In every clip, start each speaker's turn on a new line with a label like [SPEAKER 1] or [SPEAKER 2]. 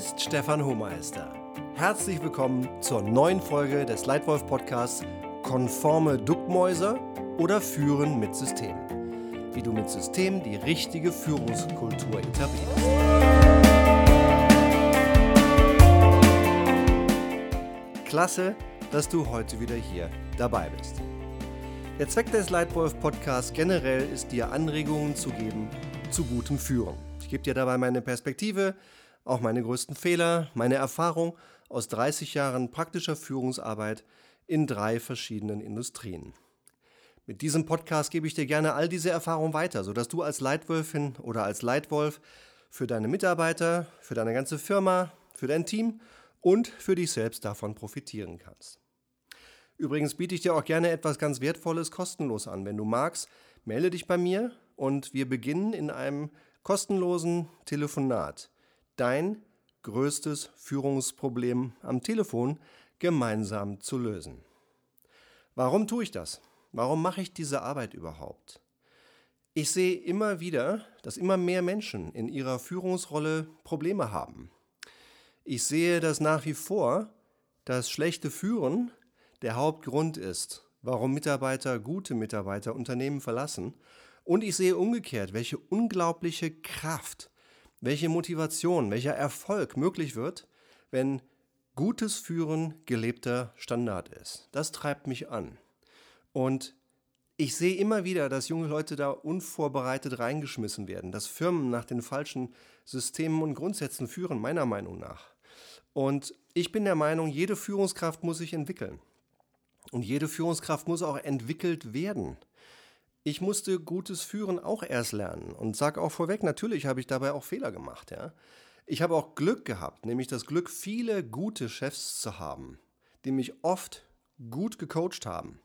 [SPEAKER 1] ist Stefan Hohmeister. Herzlich willkommen zur neuen Folge des Leitwolf Podcasts Konforme Duckmäuser oder Führen mit System. Wie du mit System die richtige Führungskultur etablierst. Klasse, dass du heute wieder hier dabei bist. Der Zweck des Leitwolf Podcasts generell ist dir Anregungen zu geben zu gutem Führen. Ich gebe dir dabei meine Perspektive, auch meine größten Fehler, meine Erfahrung aus 30 Jahren praktischer Führungsarbeit in drei verschiedenen Industrien. Mit diesem Podcast gebe ich dir gerne all diese Erfahrungen weiter, sodass du als Leitwölfin oder als Leitwolf für deine Mitarbeiter, für deine ganze Firma, für dein Team und für dich selbst davon profitieren kannst. Übrigens biete ich dir auch gerne etwas ganz Wertvolles kostenlos an. Wenn du magst, melde dich bei mir und wir beginnen in einem kostenlosen Telefonat dein größtes Führungsproblem am Telefon gemeinsam zu lösen. Warum tue ich das? Warum mache ich diese Arbeit überhaupt? Ich sehe immer wieder, dass immer mehr Menschen in ihrer Führungsrolle Probleme haben. Ich sehe, dass nach wie vor das schlechte Führen der Hauptgrund ist, warum Mitarbeiter, gute Mitarbeiter Unternehmen verlassen. Und ich sehe umgekehrt, welche unglaubliche Kraft welche Motivation, welcher Erfolg möglich wird, wenn gutes Führen gelebter Standard ist. Das treibt mich an. Und ich sehe immer wieder, dass junge Leute da unvorbereitet reingeschmissen werden, dass Firmen nach den falschen Systemen und Grundsätzen führen, meiner Meinung nach. Und ich bin der Meinung, jede Führungskraft muss sich entwickeln. Und jede Führungskraft muss auch entwickelt werden ich musste gutes Führen auch erst lernen und sage auch vorweg, natürlich habe ich dabei auch Fehler gemacht. Ja? Ich habe auch Glück gehabt, nämlich das Glück, viele gute Chefs zu haben, die mich oft gut gecoacht haben.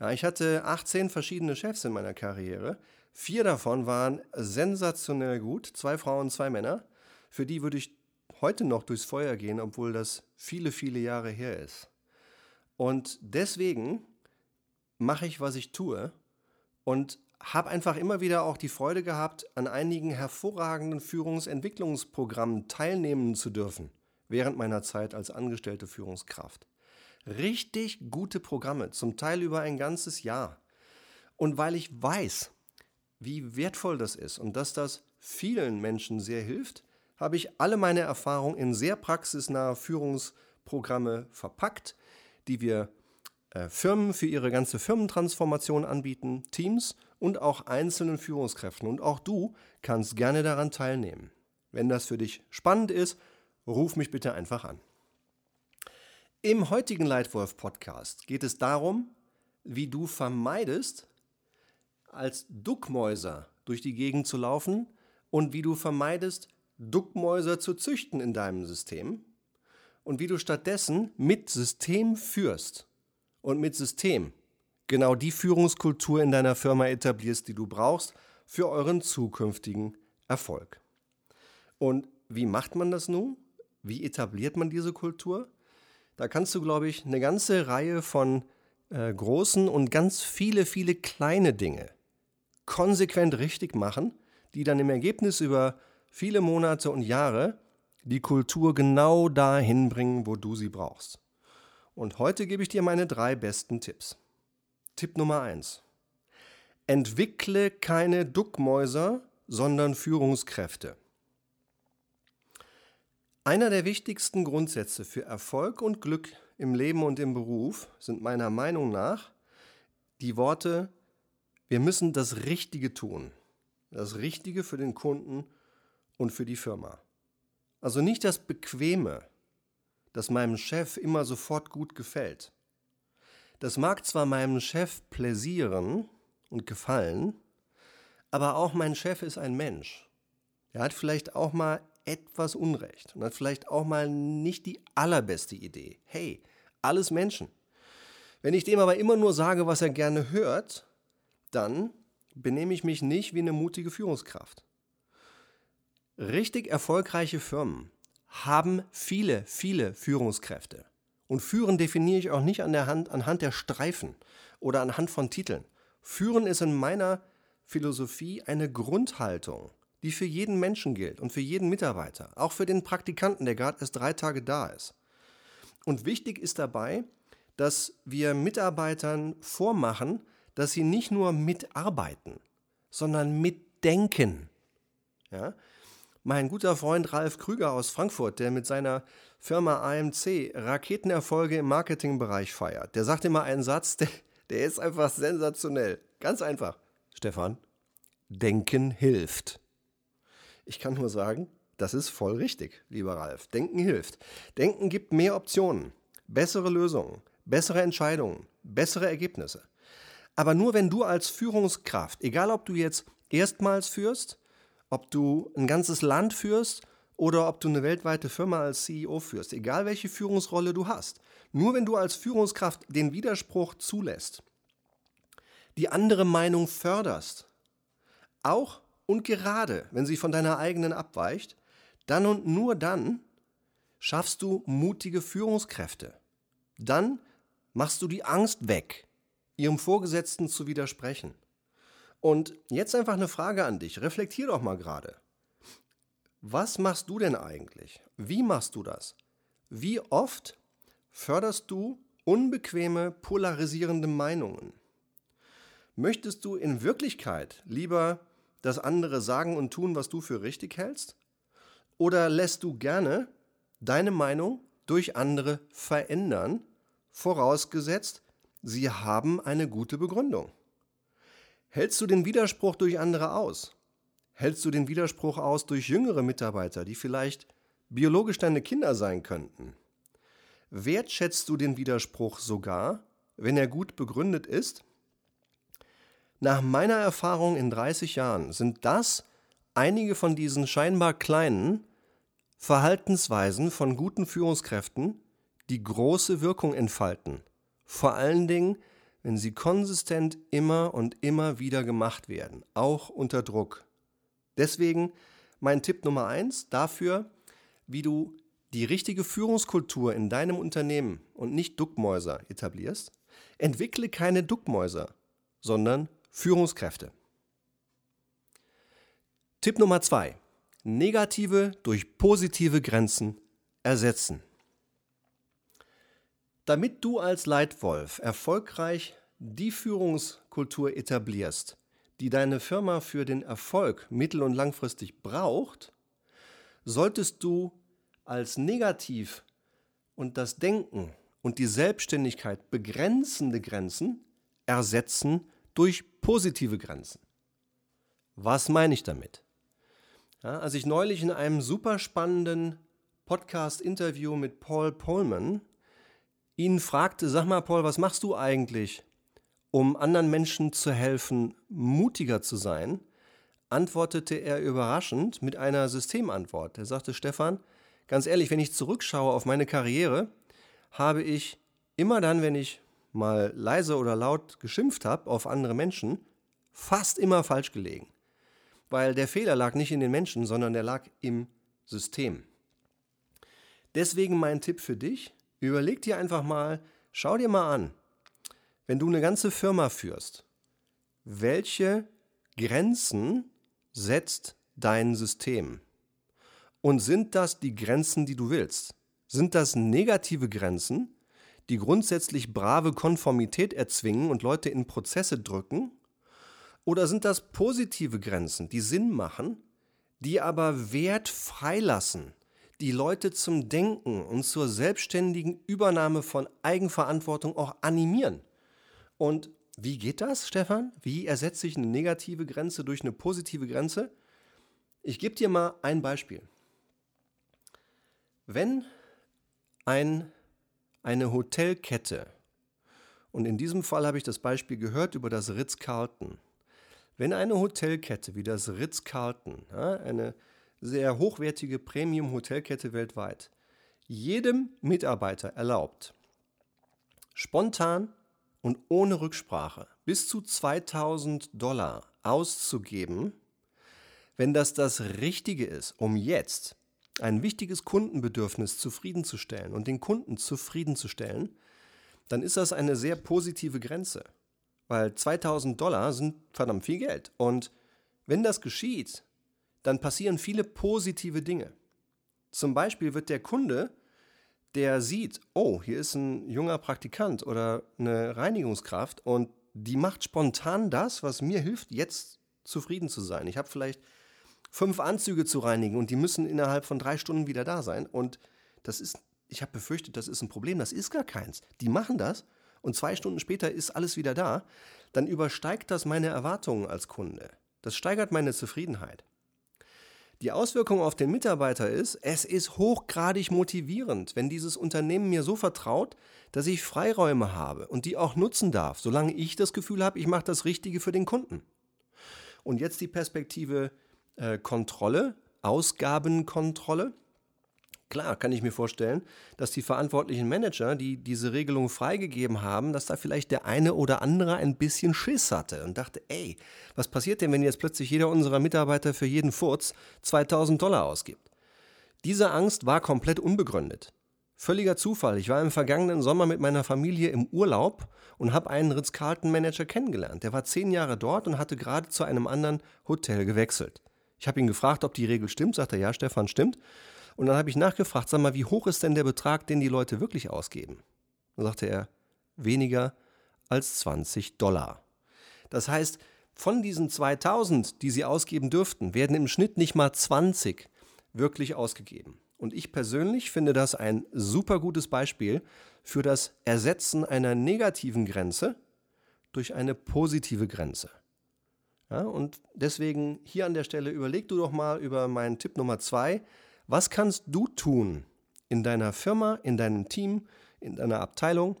[SPEAKER 1] Ja, ich hatte 18 verschiedene Chefs in meiner Karriere. Vier davon waren sensationell gut, zwei Frauen, zwei Männer. Für die würde ich heute noch durchs Feuer gehen, obwohl das viele, viele Jahre her ist. Und deswegen mache ich, was ich tue, und habe einfach immer wieder auch die Freude gehabt, an einigen hervorragenden Führungsentwicklungsprogrammen teilnehmen zu dürfen, während meiner Zeit als angestellte Führungskraft. Richtig gute Programme, zum Teil über ein ganzes Jahr. Und weil ich weiß, wie wertvoll das ist und dass das vielen Menschen sehr hilft, habe ich alle meine Erfahrungen in sehr praxisnahe Führungsprogramme verpackt, die wir Firmen für ihre ganze Firmentransformation anbieten, Teams und auch einzelnen Führungskräften. Und auch du kannst gerne daran teilnehmen. Wenn das für dich spannend ist, ruf mich bitte einfach an. Im heutigen Leitwolf-Podcast geht es darum, wie du vermeidest, als Duckmäuser durch die Gegend zu laufen und wie du vermeidest, Duckmäuser zu züchten in deinem System und wie du stattdessen mit System führst und mit System genau die Führungskultur in deiner Firma etablierst, die du brauchst für euren zukünftigen Erfolg. Und wie macht man das nun? Wie etabliert man diese Kultur? Da kannst du, glaube ich, eine ganze Reihe von äh, großen und ganz viele, viele kleine Dinge konsequent richtig machen, die dann im Ergebnis über viele Monate und Jahre die Kultur genau dahin bringen, wo du sie brauchst. Und heute gebe ich dir meine drei besten Tipps. Tipp Nummer 1. Entwickle keine Duckmäuser, sondern Führungskräfte. Einer der wichtigsten Grundsätze für Erfolg und Glück im Leben und im Beruf sind meiner Meinung nach die Worte, wir müssen das Richtige tun. Das Richtige für den Kunden und für die Firma. Also nicht das Bequeme, das meinem Chef immer sofort gut gefällt. Das mag zwar meinem Chef pläsieren und gefallen, aber auch mein Chef ist ein Mensch. Er hat vielleicht auch mal etwas Unrecht und hat vielleicht auch mal nicht die allerbeste Idee. Hey, alles Menschen. Wenn ich dem aber immer nur sage, was er gerne hört, dann benehme ich mich nicht wie eine mutige Führungskraft. Richtig erfolgreiche Firmen haben viele, viele Führungskräfte. Und führen definiere ich auch nicht an der Hand, anhand der Streifen oder anhand von Titeln. Führen ist in meiner Philosophie eine Grundhaltung, die für jeden Menschen gilt und für jeden Mitarbeiter, auch für den Praktikanten, der gerade erst drei Tage da ist. Und wichtig ist dabei, dass wir Mitarbeitern vormachen, dass sie nicht nur mitarbeiten, sondern mitdenken. Ja? Mein guter Freund Ralf Krüger aus Frankfurt, der mit seiner Firma AMC Raketenerfolge im Marketingbereich feiert, der sagt immer einen Satz, der, der ist einfach sensationell. Ganz einfach. Stefan, Denken hilft. Ich kann nur sagen, das ist voll richtig, lieber Ralf. Denken hilft. Denken gibt mehr Optionen, bessere Lösungen, bessere Entscheidungen, bessere Ergebnisse. Aber nur wenn du als Führungskraft, egal ob du jetzt erstmals führst, ob du ein ganzes Land führst oder ob du eine weltweite Firma als CEO führst, egal welche Führungsrolle du hast, nur wenn du als Führungskraft den Widerspruch zulässt, die andere Meinung förderst, auch und gerade wenn sie von deiner eigenen abweicht, dann und nur dann schaffst du mutige Führungskräfte. Dann machst du die Angst weg, ihrem Vorgesetzten zu widersprechen. Und jetzt einfach eine Frage an dich. Reflektier doch mal gerade. Was machst du denn eigentlich? Wie machst du das? Wie oft förderst du unbequeme, polarisierende Meinungen? Möchtest du in Wirklichkeit lieber, dass andere sagen und tun, was du für richtig hältst? Oder lässt du gerne deine Meinung durch andere verändern, vorausgesetzt, sie haben eine gute Begründung? Hältst du den Widerspruch durch andere aus? Hältst du den Widerspruch aus durch jüngere Mitarbeiter, die vielleicht biologisch deine Kinder sein könnten? Wertschätzt du den Widerspruch sogar, wenn er gut begründet ist? Nach meiner Erfahrung in 30 Jahren sind das einige von diesen scheinbar kleinen Verhaltensweisen von guten Führungskräften, die große Wirkung entfalten. Vor allen Dingen, wenn sie konsistent immer und immer wieder gemacht werden, auch unter Druck. Deswegen mein Tipp Nummer eins dafür, wie du die richtige Führungskultur in deinem Unternehmen und nicht Duckmäuser etablierst. Entwickle keine Duckmäuser, sondern Führungskräfte. Tipp Nummer zwei: Negative durch positive Grenzen ersetzen. Damit du als Leitwolf erfolgreich die Führungskultur etablierst, die deine Firma für den Erfolg mittel- und langfristig braucht, solltest du als negativ und das Denken und die Selbstständigkeit begrenzende Grenzen ersetzen durch positive Grenzen. Was meine ich damit? Ja, als ich neulich in einem super spannenden Podcast-Interview mit Paul Polman ihn fragte, sag mal Paul, was machst du eigentlich, um anderen Menschen zu helfen, mutiger zu sein, antwortete er überraschend mit einer Systemantwort. Er sagte, Stefan, ganz ehrlich, wenn ich zurückschaue auf meine Karriere, habe ich immer dann, wenn ich mal leise oder laut geschimpft habe auf andere Menschen, fast immer falsch gelegen. Weil der Fehler lag nicht in den Menschen, sondern der lag im System. Deswegen mein Tipp für dich, überleg dir einfach mal, schau dir mal an, wenn du eine ganze Firma führst, welche Grenzen setzt dein System? Und sind das die Grenzen, die du willst? Sind das negative Grenzen, die grundsätzlich brave Konformität erzwingen und Leute in Prozesse drücken? Oder sind das positive Grenzen, die Sinn machen, die aber Wert freilassen, die Leute zum Denken und zur selbstständigen Übernahme von Eigenverantwortung auch animieren? Und wie geht das, Stefan? Wie ersetze ich eine negative Grenze durch eine positive Grenze? Ich gebe dir mal ein Beispiel. Wenn ein, eine Hotelkette, und in diesem Fall habe ich das Beispiel gehört über das Ritz-Carlton, wenn eine Hotelkette wie das Ritz-Carlton, eine sehr hochwertige Premium-Hotelkette weltweit, jedem Mitarbeiter erlaubt, spontan und ohne Rücksprache bis zu 2000 Dollar auszugeben, wenn das das Richtige ist, um jetzt ein wichtiges Kundenbedürfnis zufriedenzustellen und den Kunden zufriedenzustellen, dann ist das eine sehr positive Grenze. Weil 2000 Dollar sind verdammt viel Geld. Und wenn das geschieht, dann passieren viele positive Dinge. Zum Beispiel wird der Kunde, der sieht, oh, hier ist ein junger Praktikant oder eine Reinigungskraft und die macht spontan das, was mir hilft, jetzt zufrieden zu sein. Ich habe vielleicht fünf Anzüge zu reinigen und die müssen innerhalb von drei Stunden wieder da sein. Und das ist, ich habe befürchtet, das ist ein Problem. Das ist gar keins. Die machen das und zwei Stunden später ist alles wieder da. Dann übersteigt das meine Erwartungen als Kunde. Das steigert meine Zufriedenheit. Die Auswirkung auf den Mitarbeiter ist, es ist hochgradig motivierend, wenn dieses Unternehmen mir so vertraut, dass ich Freiräume habe und die auch nutzen darf, solange ich das Gefühl habe, ich mache das Richtige für den Kunden. Und jetzt die Perspektive äh, Kontrolle, Ausgabenkontrolle. Klar, kann ich mir vorstellen, dass die verantwortlichen Manager, die diese Regelung freigegeben haben, dass da vielleicht der eine oder andere ein bisschen Schiss hatte und dachte, ey, was passiert denn, wenn jetzt plötzlich jeder unserer Mitarbeiter für jeden Furz 2000 Dollar ausgibt? Diese Angst war komplett unbegründet. Völliger Zufall. Ich war im vergangenen Sommer mit meiner Familie im Urlaub und habe einen Ritz-Carlton-Manager kennengelernt. Der war zehn Jahre dort und hatte gerade zu einem anderen Hotel gewechselt. Ich habe ihn gefragt, ob die Regel stimmt. Sagt er, ja, Stefan, stimmt. Und dann habe ich nachgefragt, sag mal, wie hoch ist denn der Betrag, den die Leute wirklich ausgeben? Dann sagte er, weniger als 20 Dollar. Das heißt, von diesen 2000, die sie ausgeben dürften, werden im Schnitt nicht mal 20 wirklich ausgegeben. Und ich persönlich finde das ein super gutes Beispiel für das Ersetzen einer negativen Grenze durch eine positive Grenze. Ja, und deswegen hier an der Stelle überleg du doch mal über meinen Tipp Nummer zwei, was kannst du tun in deiner Firma, in deinem Team, in deiner Abteilung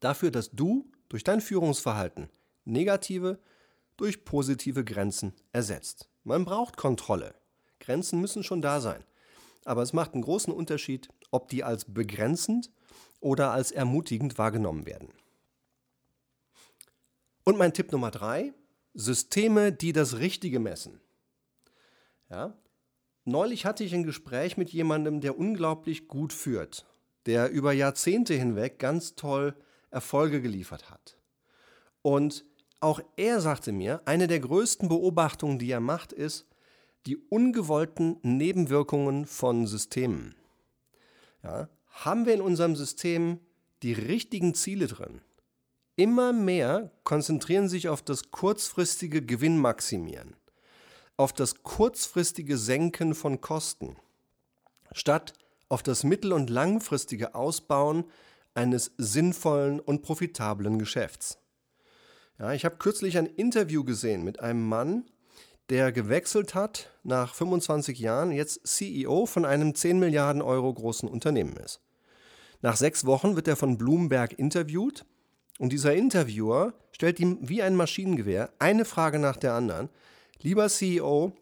[SPEAKER 1] dafür, dass du durch dein Führungsverhalten negative durch positive Grenzen ersetzt? Man braucht Kontrolle. Grenzen müssen schon da sein. Aber es macht einen großen Unterschied, ob die als begrenzend oder als ermutigend wahrgenommen werden. Und mein Tipp Nummer drei, Systeme, die das Richtige messen. Ja, Neulich hatte ich ein Gespräch mit jemandem, der unglaublich gut führt, der über Jahrzehnte hinweg ganz toll Erfolge geliefert hat. Und auch er sagte mir, eine der größten Beobachtungen, die er macht, ist die ungewollten Nebenwirkungen von Systemen. Ja, haben wir in unserem System die richtigen Ziele drin? Immer mehr konzentrieren sich auf das kurzfristige Gewinnmaximieren auf das kurzfristige Senken von Kosten, statt auf das mittel- und langfristige Ausbauen eines sinnvollen und profitablen Geschäfts. Ja, ich habe kürzlich ein Interview gesehen mit einem Mann, der gewechselt hat nach 25 Jahren, jetzt CEO von einem 10 Milliarden Euro großen Unternehmen ist. Nach sechs Wochen wird er von Bloomberg interviewt und dieser Interviewer stellt ihm wie ein Maschinengewehr eine Frage nach der anderen, Lieber CEO,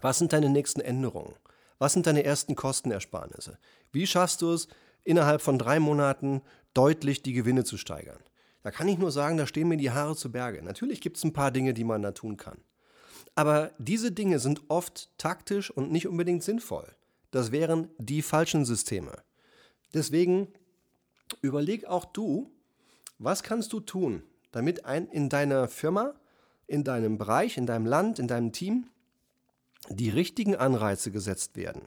[SPEAKER 1] was sind deine nächsten Änderungen? Was sind deine ersten Kostenersparnisse? Wie schaffst du es, innerhalb von drei Monaten deutlich die Gewinne zu steigern? Da kann ich nur sagen, da stehen mir die Haare zu Berge. Natürlich gibt es ein paar Dinge, die man da tun kann. Aber diese Dinge sind oft taktisch und nicht unbedingt sinnvoll. Das wären die falschen Systeme. Deswegen überleg auch du, was kannst du tun, damit ein, in deiner Firma in deinem Bereich, in deinem Land, in deinem Team die richtigen Anreize gesetzt werden,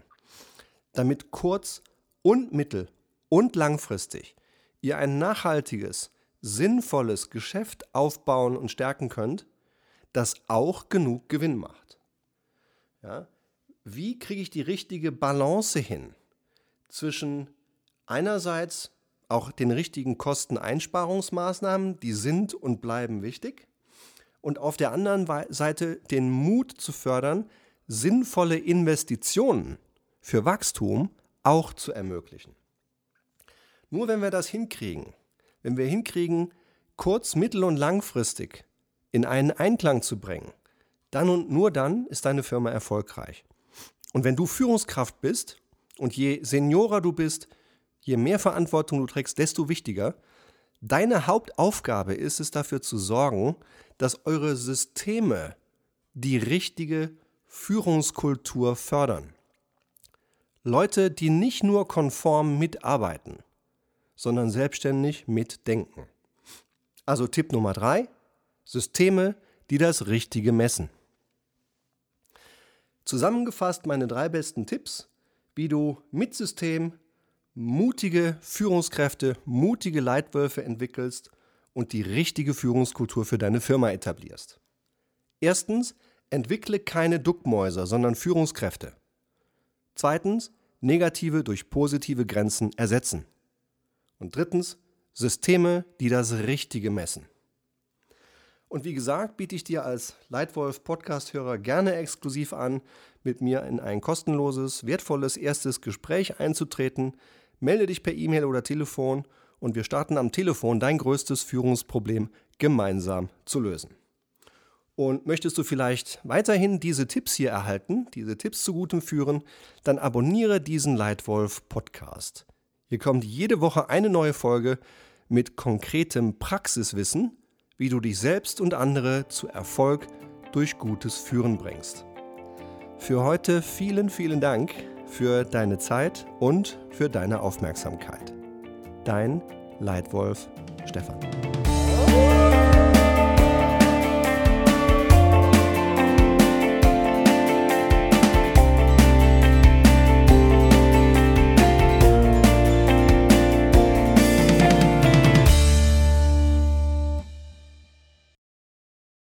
[SPEAKER 1] damit kurz- und mittel- und langfristig ihr ein nachhaltiges, sinnvolles Geschäft aufbauen und stärken könnt, das auch genug Gewinn macht. Ja? Wie kriege ich die richtige Balance hin zwischen einerseits auch den richtigen Kosteneinsparungsmaßnahmen, die sind und bleiben wichtig, und auf der anderen Seite den Mut zu fördern, sinnvolle Investitionen für Wachstum auch zu ermöglichen. Nur wenn wir das hinkriegen, wenn wir hinkriegen, kurz-, mittel- und langfristig in einen Einklang zu bringen, dann und nur dann ist deine Firma erfolgreich. Und wenn du Führungskraft bist und je seniorer du bist, je mehr Verantwortung du trägst, desto wichtiger, Deine Hauptaufgabe ist es dafür zu sorgen, dass eure Systeme die richtige Führungskultur fördern. Leute, die nicht nur konform mitarbeiten, sondern selbstständig mitdenken. Also Tipp Nummer drei, Systeme, die das Richtige messen. Zusammengefasst meine drei besten Tipps, wie du mit System mutige Führungskräfte, mutige Leitwölfe entwickelst und die richtige Führungskultur für deine Firma etablierst. Erstens, entwickle keine Duckmäuser, sondern Führungskräfte. Zweitens, negative durch positive Grenzen ersetzen. Und drittens, Systeme, die das Richtige messen. Und wie gesagt, biete ich dir als Leitwolf Podcast-Hörer gerne exklusiv an, mit mir in ein kostenloses, wertvolles erstes Gespräch einzutreten. Melde dich per E-Mail oder Telefon und wir starten am Telefon dein größtes Führungsproblem gemeinsam zu lösen. Und möchtest du vielleicht weiterhin diese Tipps hier erhalten, diese Tipps zu gutem Führen, dann abonniere diesen Leitwolf Podcast. Hier kommt jede Woche eine neue Folge mit konkretem Praxiswissen, wie du dich selbst und andere zu Erfolg durch gutes Führen bringst. Für heute vielen, vielen Dank für deine Zeit und für deine Aufmerksamkeit. Dein Leitwolf Stefan.